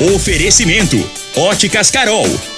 Oferecimento: Óticas Carol.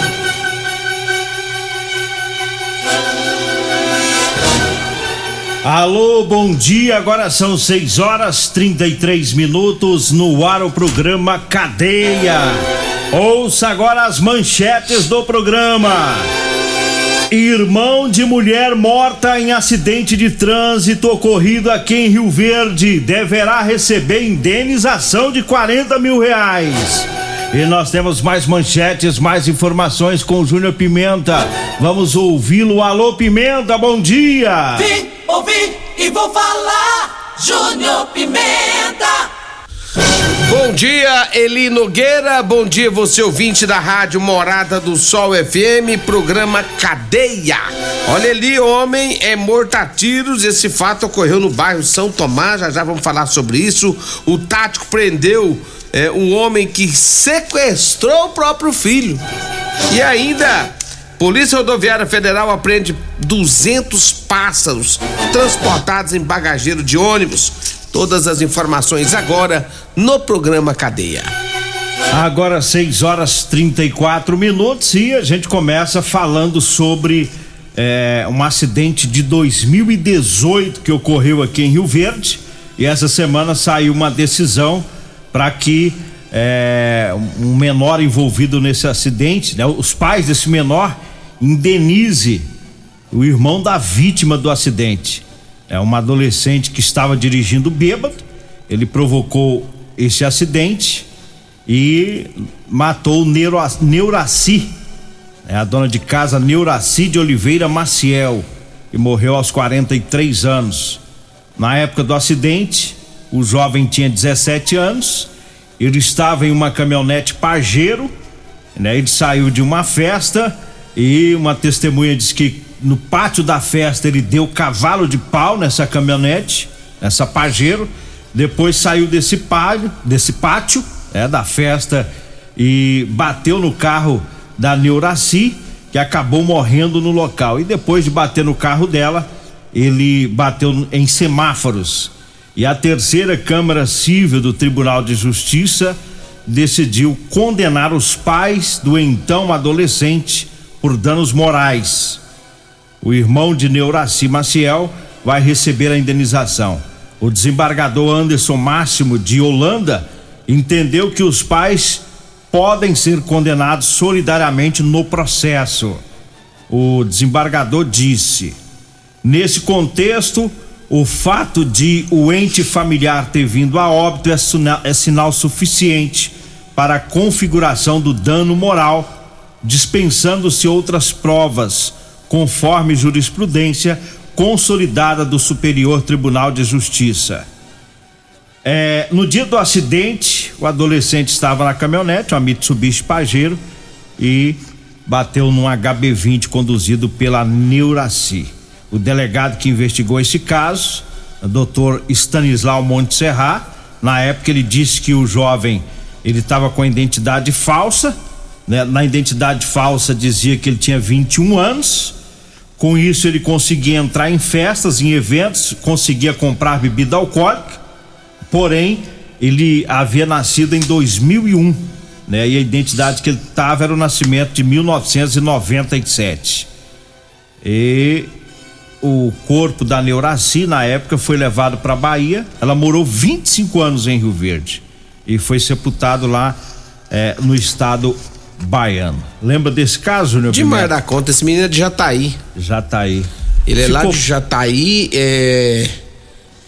Alô, bom dia. Agora são 6 horas 33 minutos no ar o programa Cadeia. Ouça agora as manchetes do programa. Irmão de mulher morta em acidente de trânsito ocorrido aqui em Rio Verde deverá receber indenização de 40 mil reais. E nós temos mais manchetes, mais informações com o Júnior Pimenta. Vamos ouvi-lo. Alô, Pimenta, bom dia! Ouvi e vou falar. Júnior Pimenta. Bom dia, Eli Nogueira. Bom dia, você ouvinte da Rádio Morada do Sol FM, programa Cadeia. Olha, Eli, homem é morto a tiros. Esse fato ocorreu no bairro São Tomás. Já já vamos falar sobre isso. O tático prendeu é, um homem que sequestrou o próprio filho. E ainda, Polícia Rodoviária Federal apreende 200 pássaros transportados em bagageiro de ônibus. Todas as informações agora no programa Cadeia. Agora 6 horas 34 minutos e a gente começa falando sobre é, um acidente de 2018 que ocorreu aqui em Rio Verde. E essa semana saiu uma decisão para que é, um menor envolvido nesse acidente, né, os pais desse menor indenize o irmão da vítima do acidente. É uma adolescente que estava dirigindo bêbado, ele provocou esse acidente e matou Neuraci, é a dona de casa Neuraci de Oliveira Maciel, que morreu aos 43 anos. Na época do acidente, o jovem tinha 17 anos, ele estava em uma caminhonete Pajero, né? Ele saiu de uma festa e uma testemunha disse que no pátio da festa ele deu cavalo de pau nessa caminhonete, nessa Pajero. Depois saiu desse pátio, desse pátio, é, da festa e bateu no carro da Neuraci, que acabou morrendo no local. E depois de bater no carro dela, ele bateu em semáforos e a terceira Câmara Civil do Tribunal de Justiça decidiu condenar os pais do então adolescente por danos morais. O irmão de Neuraci Maciel vai receber a indenização. O desembargador Anderson Máximo de Holanda entendeu que os pais podem ser condenados solidariamente no processo. O desembargador disse: nesse contexto, o fato de o ente familiar ter vindo a óbito é é sinal suficiente para a configuração do dano moral, dispensando-se outras provas, conforme jurisprudência consolidada do Superior Tribunal de Justiça. É, no dia do acidente, o adolescente estava na caminhonete, uma Mitsubishi Pajero, e bateu num HB20 conduzido pela Neuraci. O delegado que investigou esse caso, o doutor Stanislau Montserrat, na época ele disse que o jovem ele estava com a identidade falsa, né? Na identidade falsa dizia que ele tinha 21 anos. Com isso ele conseguia entrar em festas, em eventos, conseguia comprar bebida alcoólica. Porém, ele havia nascido em 2001, né? E a identidade que ele estava era o nascimento de 1997. E o corpo da Neuraci, na época, foi levado para Bahia. Ela morou 25 anos em Rio Verde e foi sepultado lá é, no estado baiano. Lembra desse caso, Júnior? Demais da conta, esse menino é de Jataí. Jataí. Ele Ficou... é lá de Jataí, é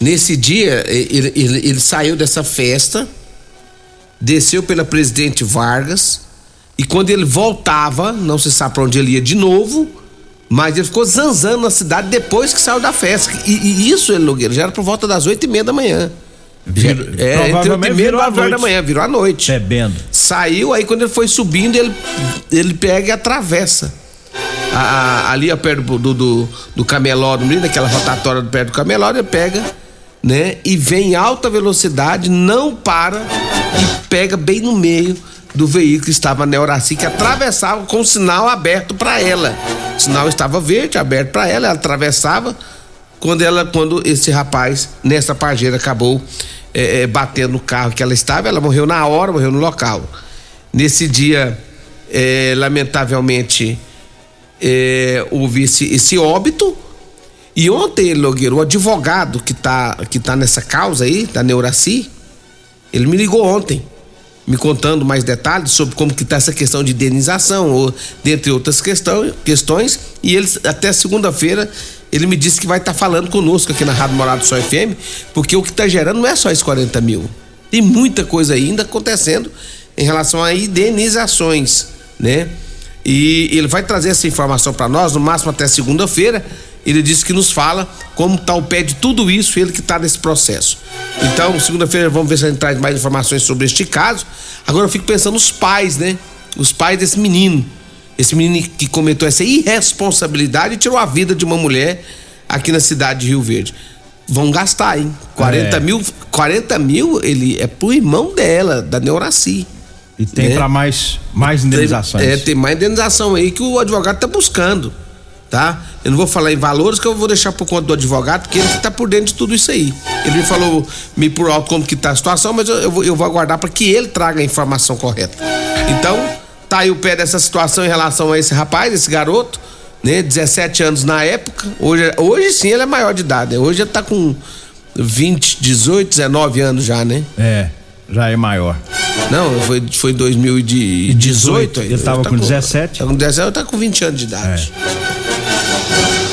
Nesse dia, ele, ele, ele saiu dessa festa, desceu pela Presidente Vargas, e quando ele voltava, não se sabe para onde ele ia de novo, mas ele ficou zanzando na cidade depois que saiu da festa. E, e isso, ele Nogueira, já era por volta das oito e meia da manhã. Vir, É, entre oito e meia e nove horas da manhã, virou à noite. Bebendo. Saiu, aí quando ele foi subindo, ele, ele pega e atravessa. A- a- ali ó, perto do, do, do naquela rotatória do perto do camelódromo, ele pega, né? E vem em alta velocidade, não para e pega bem no meio do veículo que estava na Euraci, que atravessava com o sinal aberto para ela. O sinal estava verde, aberto para ela, ela atravessava quando ela quando esse rapaz nessa pargeira acabou eh, eh, batendo no carro que ela estava ela morreu na hora morreu no local. Nesse dia eh, lamentavelmente eh, houve esse, esse óbito. E ontem Logueiro, o advogado que tá que tá nessa causa aí da Neuraci ele me ligou ontem me contando mais detalhes sobre como que tá essa questão de indenização, ou dentre outras questão, questões, e ele até segunda-feira ele me disse que vai estar falando conosco aqui na Rádio Morado do Sol FM, porque o que está gerando não é só esses 40 mil. Tem muita coisa ainda acontecendo em relação a indenizações, né? E ele vai trazer essa informação para nós, no máximo até segunda-feira. Ele disse que nos fala como está o pé de tudo isso, ele que está nesse processo. Então, segunda-feira vamos ver se a gente traz mais informações sobre este caso. Agora eu fico pensando nos pais, né? Os pais desse menino. Esse menino que cometeu essa irresponsabilidade e tirou a vida de uma mulher aqui na cidade de Rio Verde. Vão gastar, hein? 40 É. mil. 40 mil ele é pro irmão dela, da Neuraci. E tem Né? pra mais, mais indenizações. É, tem mais indenização aí que o advogado tá buscando, tá? Eu não vou falar em valores que eu vou deixar por conta do advogado, porque ele que tá por dentro de tudo isso aí. Ele me falou me por alto como que tá a situação, mas eu, eu vou, eu vou aguardar para que ele traga a informação correta. Então, tá aí o pé dessa situação em relação a esse rapaz, esse garoto, né? 17 anos na época. Hoje, hoje sim ele é maior de idade, né? Hoje ele tá com 20, 18, 19 anos já, né? É, já é maior. Não, foi, foi em 2018. aí. Ele tava Tá com 17. Tá com 17, tá com 20 anos de idade.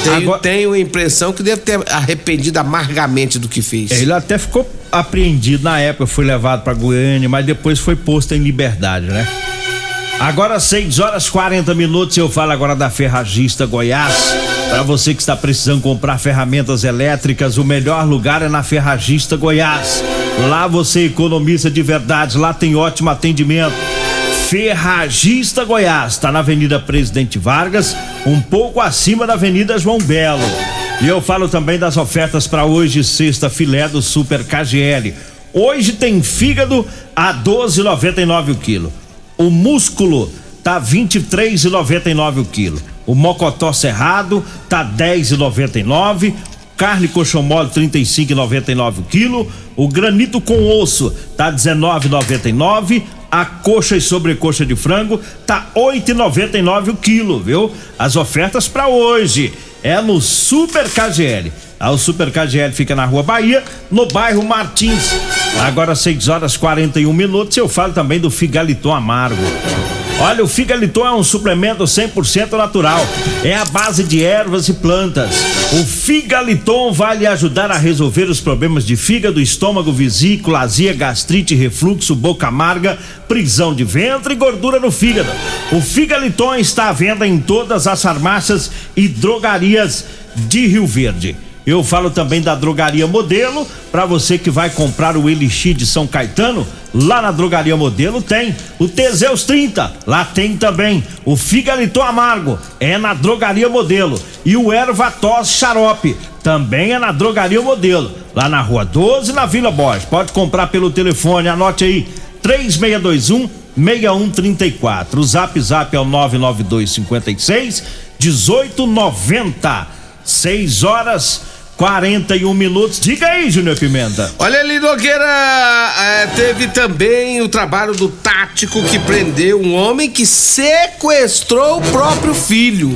Tenho, Agora- tenho a impressão que deve ter arrependido amargamente do que fez. Ele até ficou apreendido na época, foi levado pra Goiânia, mas depois foi posto em liberdade, né? Agora 6 horas 40 minutos, eu falo agora da Ferragista Goiás. Para você que está precisando comprar ferramentas elétricas, o melhor lugar é na Ferragista Goiás. Lá você economiza de verdade, lá tem ótimo atendimento. Ferragista Goiás, está na Avenida Presidente Vargas, um pouco acima da Avenida João Belo. E eu falo também das ofertas para hoje, sexta filé do Super KGL. Hoje tem fígado a 12,99 o quilo. O músculo tá 23,99 o quilo. O mocotó cerrado tá 10,99. Carne coxão mole 35,99 o quilo. O granito com osso tá 19,99. A coxa e sobrecoxa de frango tá 8,99 o quilo, viu? As ofertas para hoje é no Super KGL. Ah, o Super KGL fica na Rua Bahia, no bairro Martins. Agora 6 horas 41 minutos. Eu falo também do Figaliton Amargo. Olha, o Figaliton é um suplemento 100% natural. É a base de ervas e plantas. O Figaliton vai lhe ajudar a resolver os problemas de fígado, estômago, vesícula, azia, gastrite, refluxo, boca amarga, prisão de ventre e gordura no fígado. O Figaliton está à venda em todas as farmácias e drogarias de Rio Verde. Eu falo também da Drogaria Modelo, para você que vai comprar o Elixir de São Caetano, lá na Drogaria Modelo tem o Teseus 30, lá tem também o Figaliton Amargo, é na Drogaria Modelo, e o Erva Tos Xarope, também é na Drogaria Modelo, lá na Rua 12, na Vila Borges. Pode comprar pelo telefone, anote aí, 3621 6134. O Zap Zap é o 992 56 1890. 6 horas 41 minutos. Diga aí, Júnior Pimenta. Olha ali, Nogueira, é, teve também o trabalho do tático que prendeu um homem que sequestrou o próprio filho.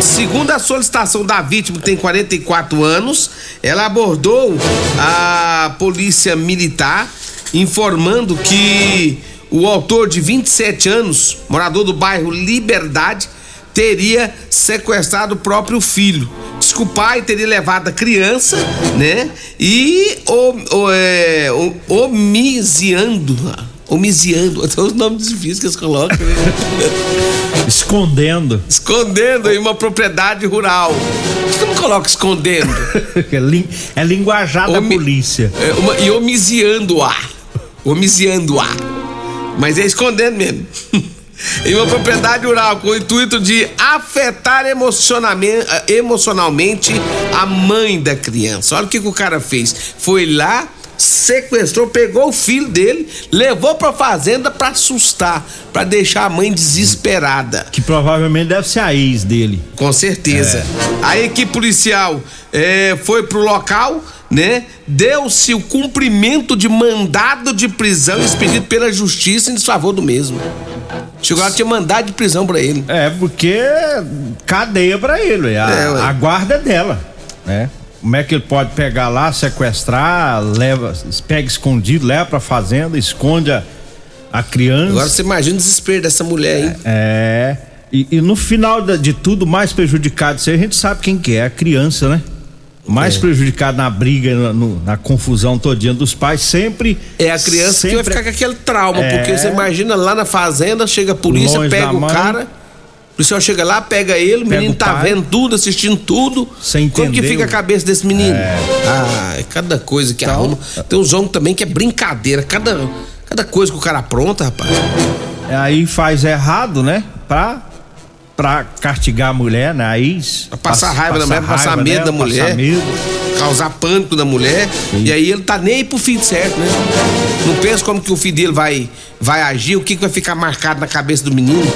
Segundo a solicitação da vítima, que tem 44 anos, ela abordou a polícia militar informando que o autor de 27 anos, morador do bairro Liberdade, teria sequestrado o próprio filho. Diz que o pai teria levado a criança, né? E é, o, omisiando. Omisiando, até os nomes difíceis que eles colocam. Né? Escondendo. Escondendo em uma propriedade rural. Por que não coloca escondendo? é, é linguajar da polícia. É, uma, e omisiando-a. Omisiando-a. Mas é escondendo mesmo. em uma propriedade rural com o intuito de afetar emocionalmente a mãe da criança. Olha o que, que o cara fez. Foi lá sequestrou, pegou o filho dele, levou pra fazenda pra assustar, pra deixar a mãe desesperada. Que provavelmente deve ser a ex dele. Com certeza. É. A equipe policial é, foi pro local, né? Deu-se o cumprimento de mandado de prisão expedido pela justiça em desfavor do mesmo. Chegou lá, tinha mandado de prisão pra ele. É, porque cadeia pra ele, a, é, a guarda é dela, né? Como é que ele pode pegar lá, sequestrar, leva, pega escondido, leva pra fazenda, esconde a, a criança. Agora você imagina o desespero dessa mulher, hein? É. E, e no final de tudo, mais prejudicado a gente sabe quem que é, a criança, né? Mais é. prejudicado na briga, na, no, na, confusão todinha dos pais, sempre. É a criança sempre, que vai ficar com aquele trauma, é, porque você imagina lá na fazenda, chega a polícia, pega o mãe, cara policial chega lá, pega ele, o menino tá pai, vendo tudo, assistindo tudo. Sem entender. Como que fica a cabeça desse menino? É. Ah, é cada coisa que então, arruma. Tem uns homens também que é brincadeira. Cada, cada coisa que o cara apronta, rapaz. Aí faz errado, né? Pra, pra castigar a mulher, né? Aí. Pra passar raiva da mulher, passar medo da mulher. Medo. Causar pânico da mulher. Sim. E aí ele tá nem aí pro filho certo, né? Não pensa como que o filho dele vai, vai agir, o que, que vai ficar marcado na cabeça do menino.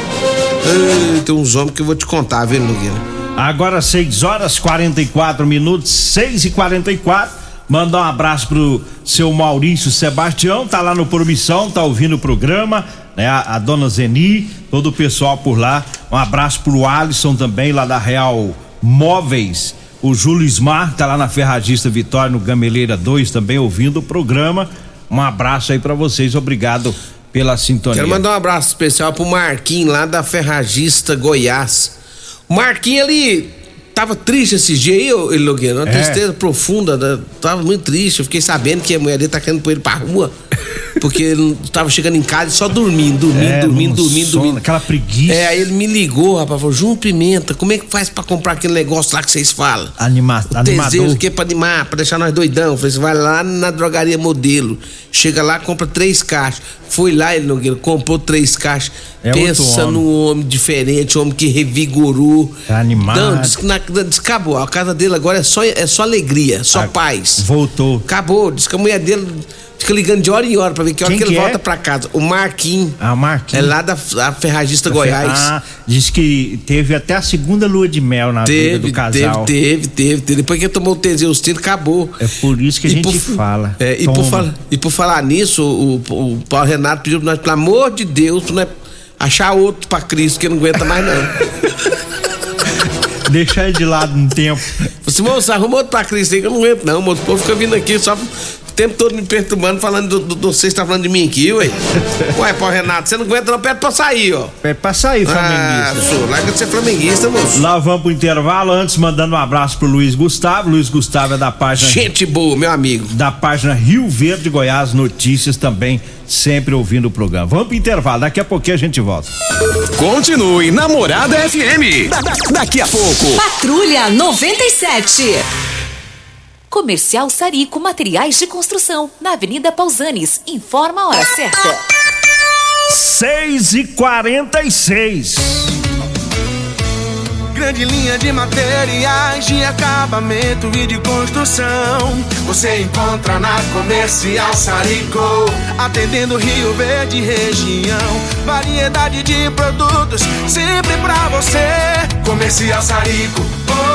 Ai, tem uns homens que eu vou te contar, viu, Nogueira? Agora 6 horas 44 minutos, 6 e 44 Mandar um abraço pro seu Maurício Sebastião, tá lá no Promissão, tá ouvindo o programa, né? A, a, dona Zeni, todo o pessoal por lá. Um abraço pro Alisson também, lá da Real Móveis. O Júlio Smar tá lá na Ferragista Vitória, no Gameleira 2, também ouvindo o programa. Um abraço aí para vocês, obrigado pela sintonia. Quero mandar um abraço especial pro Marquinhos lá da Ferragista Goiás. O Marquinhos ali tava triste esses dias aí, Logueira, uma é. tristeza profunda, né? tava muito triste. Eu fiquei sabendo que a mulher dele tá querendo pôr ele pra rua. Porque ele tava chegando em casa e só dormindo, dormindo, é, dormindo, dormindo, sono, dormindo. Aquela preguiça. É, aí ele me ligou, rapaz, falou, João Pimenta, como é que faz pra comprar aquele negócio lá que vocês falam? Animar, o animador. o que pra animar, pra deixar nós doidão. Eu falei, você vai lá na drogaria modelo, chega lá, compra três caixas. Foi lá, ele comprou três caixas. É Pensa no homem diferente, homem que revigorou. Tá animado. Não, diz que, na, diz acabou. A casa dele agora é só, é só alegria, só ah, paz. Voltou. Acabou. Diz que a mulher dele Fica ligando de hora em hora pra ver que hora Quem que ele que volta é? pra casa. O Marquinhos. Ah, o Marquinhos. É lá da, Ferragista da Goiás. Ah, diz que teve até a segunda lua de mel na teve, vida do casal. Teve, teve, teve. Depois que ele tomou o Teseus acabou. É por isso que a e gente por, fala. É, e, por e por falar nisso, o, o, o Paulo Renato pediu pra nós, pelo amor de Deus, pra nós achar outro pra Cristo, que não aguenta mais não. Deixar ele de lado um tempo. Você, moço, arruma outro pra Cristo aí que eu não aguento, não, moço. O povo fica vindo aqui só tempo todo me perturbando, falando do, do, do você está falando de mim aqui, ué. Ué, pô, Renato, você não aguenta não, pede pra sair, ó. Pede pra sair, flamenguista. Ah, senhor, larga de ser flamenguista, moço. Lá vamos pro intervalo, antes mandando um abraço pro Luiz Gustavo. Luiz Gustavo é da página... Gente boa, meu amigo. Da página Rio Verde Goiás Notícias também, sempre ouvindo o programa. Vamos pro intervalo, daqui a pouquinho a gente volta. Continue Namorada FM. Da, da, daqui a pouco. Patrulha 97. Comercial Sarico Materiais de Construção, na Avenida Pausanes. Informa a hora certa. 6 e 46 Grande linha de materiais de acabamento e de construção. Você encontra na Comercial Sarico, atendendo Rio Verde região. Variedade de produtos sempre pra você. Comercial Sarico. Oh,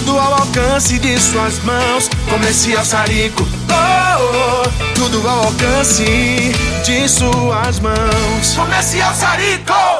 tudo ao alcance de suas mãos. Comercial Sarico, oh, oh, tudo ao alcance de suas mãos. Comercial Sarico.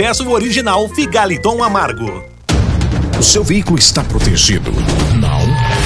peça o original Figaliton Amargo. O seu veículo está protegido? Não?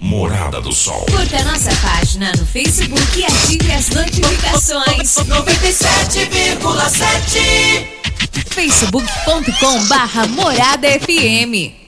Morada do Sol. Curta nossa página no Facebook e ative as notificações. 97,7 facebook.com barra Morada FM.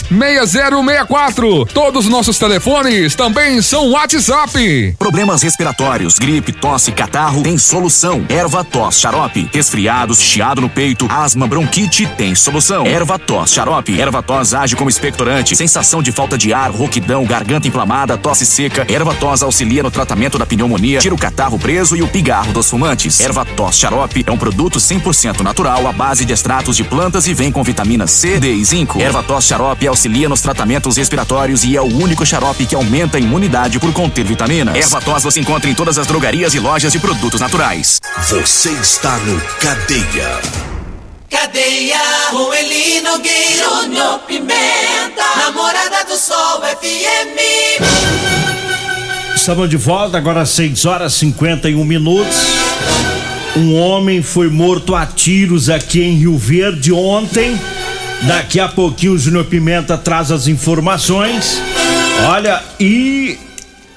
6064. Todos os nossos telefones também são WhatsApp. Problemas respiratórios, gripe, tosse, catarro, tem solução. Erva tos, xarope. Resfriados, chiado no peito, asma, bronquite, tem solução. Erva tos, xarope. Erva tos age como expectorante. Sensação de falta de ar, rouquidão, garganta inflamada, tosse seca. Erva tos auxilia no tratamento da pneumonia, tira o catarro preso e o pigarro dos fumantes. Erva tos xarope é um produto 100% natural à base de extratos de plantas e vem com vitamina C, D e zinco. Erva tos xarope auxilia nos tratamentos respiratórios e é o único xarope que aumenta a imunidade por conter vitaminas. Erva tos você encontra em todas as drogarias e lojas de produtos naturais. Você está no Cadeia. Cadeia com Eli Nogueira, Júnior Pimenta, Namorada do Sol FM. Estamos de volta, agora às 6 horas 51 minutos. Um homem foi morto a tiros aqui em Rio Verde ontem. Daqui a pouquinho o Júnior Pimenta traz as informações. Olha, e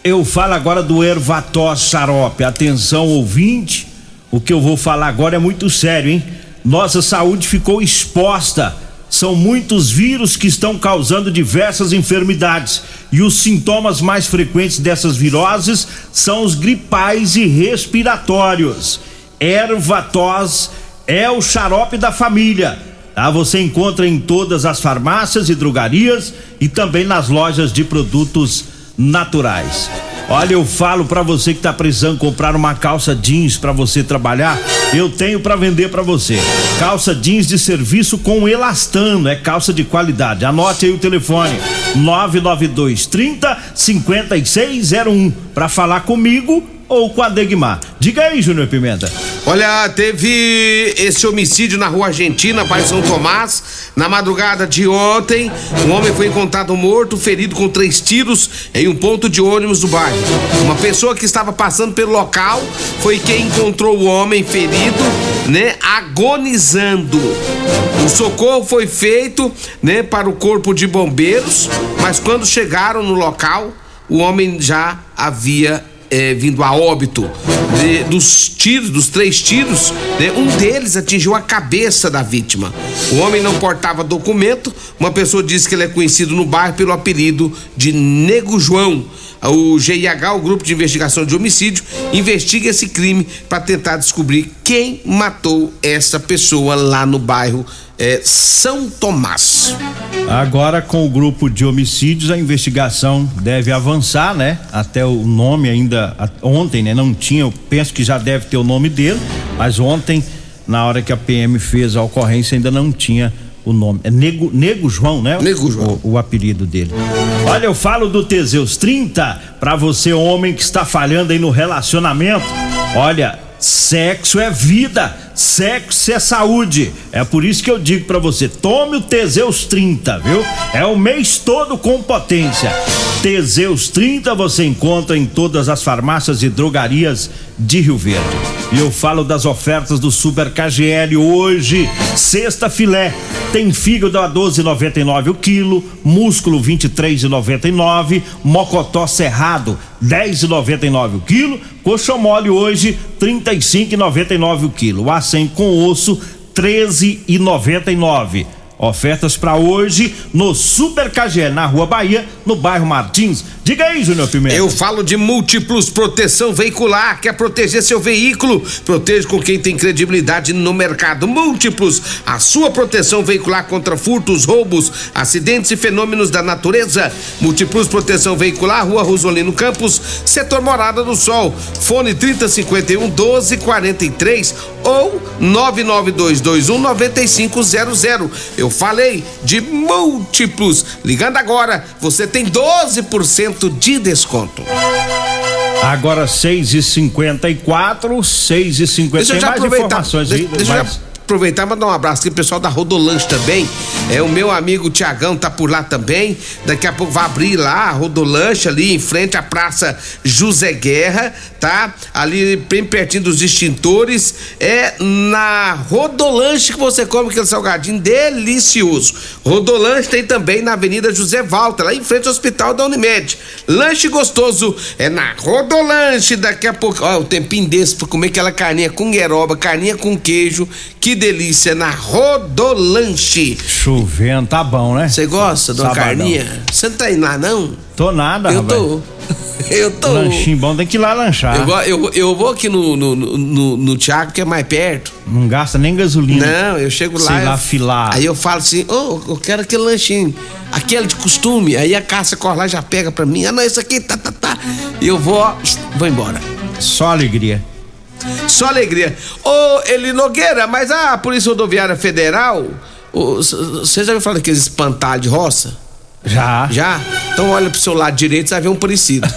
eu falo agora do Ervatós Xarope. Atenção, ouvinte, o que eu vou falar agora é muito sério, hein? Nossa saúde ficou exposta. São muitos vírus que estão causando diversas enfermidades. E os sintomas mais frequentes dessas viroses são os gripais e respiratórios. Ervatós é o xarope da família. Tá? Você encontra em todas as farmácias e drogarias e também nas lojas de produtos naturais. Olha, eu falo para você que tá precisando comprar uma calça jeans para você trabalhar, eu tenho para vender para você. Calça jeans de serviço com elastano, é calça de qualidade. Anote aí o telefone: 992 30 5601 para falar comigo ou com a Degmar. Diga aí, Júnior Pimenta. Olha, teve esse homicídio na rua Argentina, Pai São Tomás. Na madrugada de ontem, um homem foi encontrado morto, ferido com três tiros em um ponto de ônibus do bairro. Uma pessoa que estava passando pelo local foi quem encontrou o homem ferido, né, agonizando. O socorro foi feito, né, para o corpo de bombeiros, mas quando chegaram no local, o homem já havia é, vindo a óbito de, dos tiros, dos três tiros, né, um deles atingiu a cabeça da vítima. O homem não portava documento, uma pessoa disse que ele é conhecido no bairro pelo apelido de Nego João. O GIH, o Grupo de Investigação de Homicídio, investiga esse crime para tentar descobrir quem matou essa pessoa lá no bairro é, São Tomás. Agora, com o grupo de homicídios, a investigação deve avançar, né? Até o nome ainda. Ontem, né? Não tinha, eu penso que já deve ter o nome dele, mas ontem, na hora que a PM fez a ocorrência, ainda não tinha o nome. É Nego, Nego João, né? Nego João. O, o apelido dele. Olha, eu falo do Teseus 30 para você, homem que está falhando aí no relacionamento. Olha, sexo é vida. Sexo é saúde. É por isso que eu digo para você, tome o Teseus 30, viu? É o mês todo com potência. Teseus 30 você encontra em todas as farmácias e drogarias de Rio Verde. E eu falo das ofertas do Super KGL hoje, sexta filé, tem fígado a 12,99 o quilo, músculo 23,99, mocotó cerrado 10,99 o quilo, coxa mole hoje 35,99 o quilo, a 100 com osso 13,99. Ofertas para hoje no Super KGL, na Rua Bahia, no bairro Martins. Diga aí, Júnior Pimenta. Eu falo de múltiplos proteção veicular. Quer proteger seu veículo? Proteja com quem tem credibilidade no mercado. Múltiplos, a sua proteção veicular contra furtos, roubos, acidentes e fenômenos da natureza. Múltiplos proteção veicular, Rua Rosolino Campos, setor Morada do Sol. Fone 3051 1243 ou 99221 9500. Eu falei de múltiplos. Ligando agora, você tem 12% de desconto. Agora 6 e 54 6 e 50 Deixa eu já mais aproveitar. informações Deixa, aí. deixa eu mais- já aproveitar e mandar um abraço aqui pro pessoal da Rodolanche também. É o meu amigo Tiagão tá por lá também. Daqui a pouco vai abrir lá a Rodolanche ali em frente à Praça José Guerra, tá? Ali bem pertinho dos extintores. É na Rodolanche que você come aquele salgadinho delicioso. Rodolanche tem também na Avenida José Walter, lá em frente ao Hospital da Unimed. Lanche gostoso é na Rodolanche. Daqui a pouco, ó, o tempinho desse pra comer aquela carninha com gueroba, carninha com queijo. Que delícia na Rodolanche. Chovendo, tá bom, né? Você gosta de uma Sabadão. carninha? Você não tá indo lá, não? Tô nada, Eu rapaz. tô. Eu tô. Lanchinho bom, tem que ir lá lanchar. Eu, eu, eu vou aqui no, no, no, no, Thiago, que é mais perto. Não gasta nem gasolina. Não, eu chego lá. Sei eu- lá, filar. Aí eu falo assim, ô, eu quero aquele lanchinho, aquele de costume. Aí a Cássia corre lá e já pega pra mim. Ah, não, isso aqui, tá, tá, tá. E eu vou, ó, vou embora. Só alegria. Só alegria. Ô, Eli Nogueira, mas a Polícia Rodoviária Federal, você já ouviu falar daqueles espantalhos de roça? Já. Já? Então olha pro seu lado direito, você vai ver um parecido.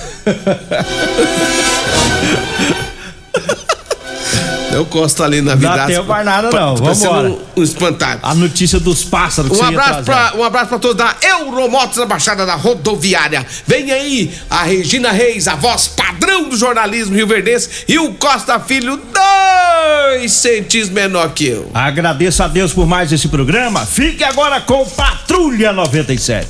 Eu gosto ali na vida. Dá tempo mais nada não, vambora. Um, um espantalho. A notícia dos pássaros que Um abraço, pra, um abraço pra todos da Euromotos na Baixada da Rodoviária. Vem aí a Regina Reis, a voz padrão do jornalismo rio-verdense, e o Costa Filho, dois centímetros menor que eu. Agradeço a Deus por mais esse programa. Fique agora com Patrulha 97.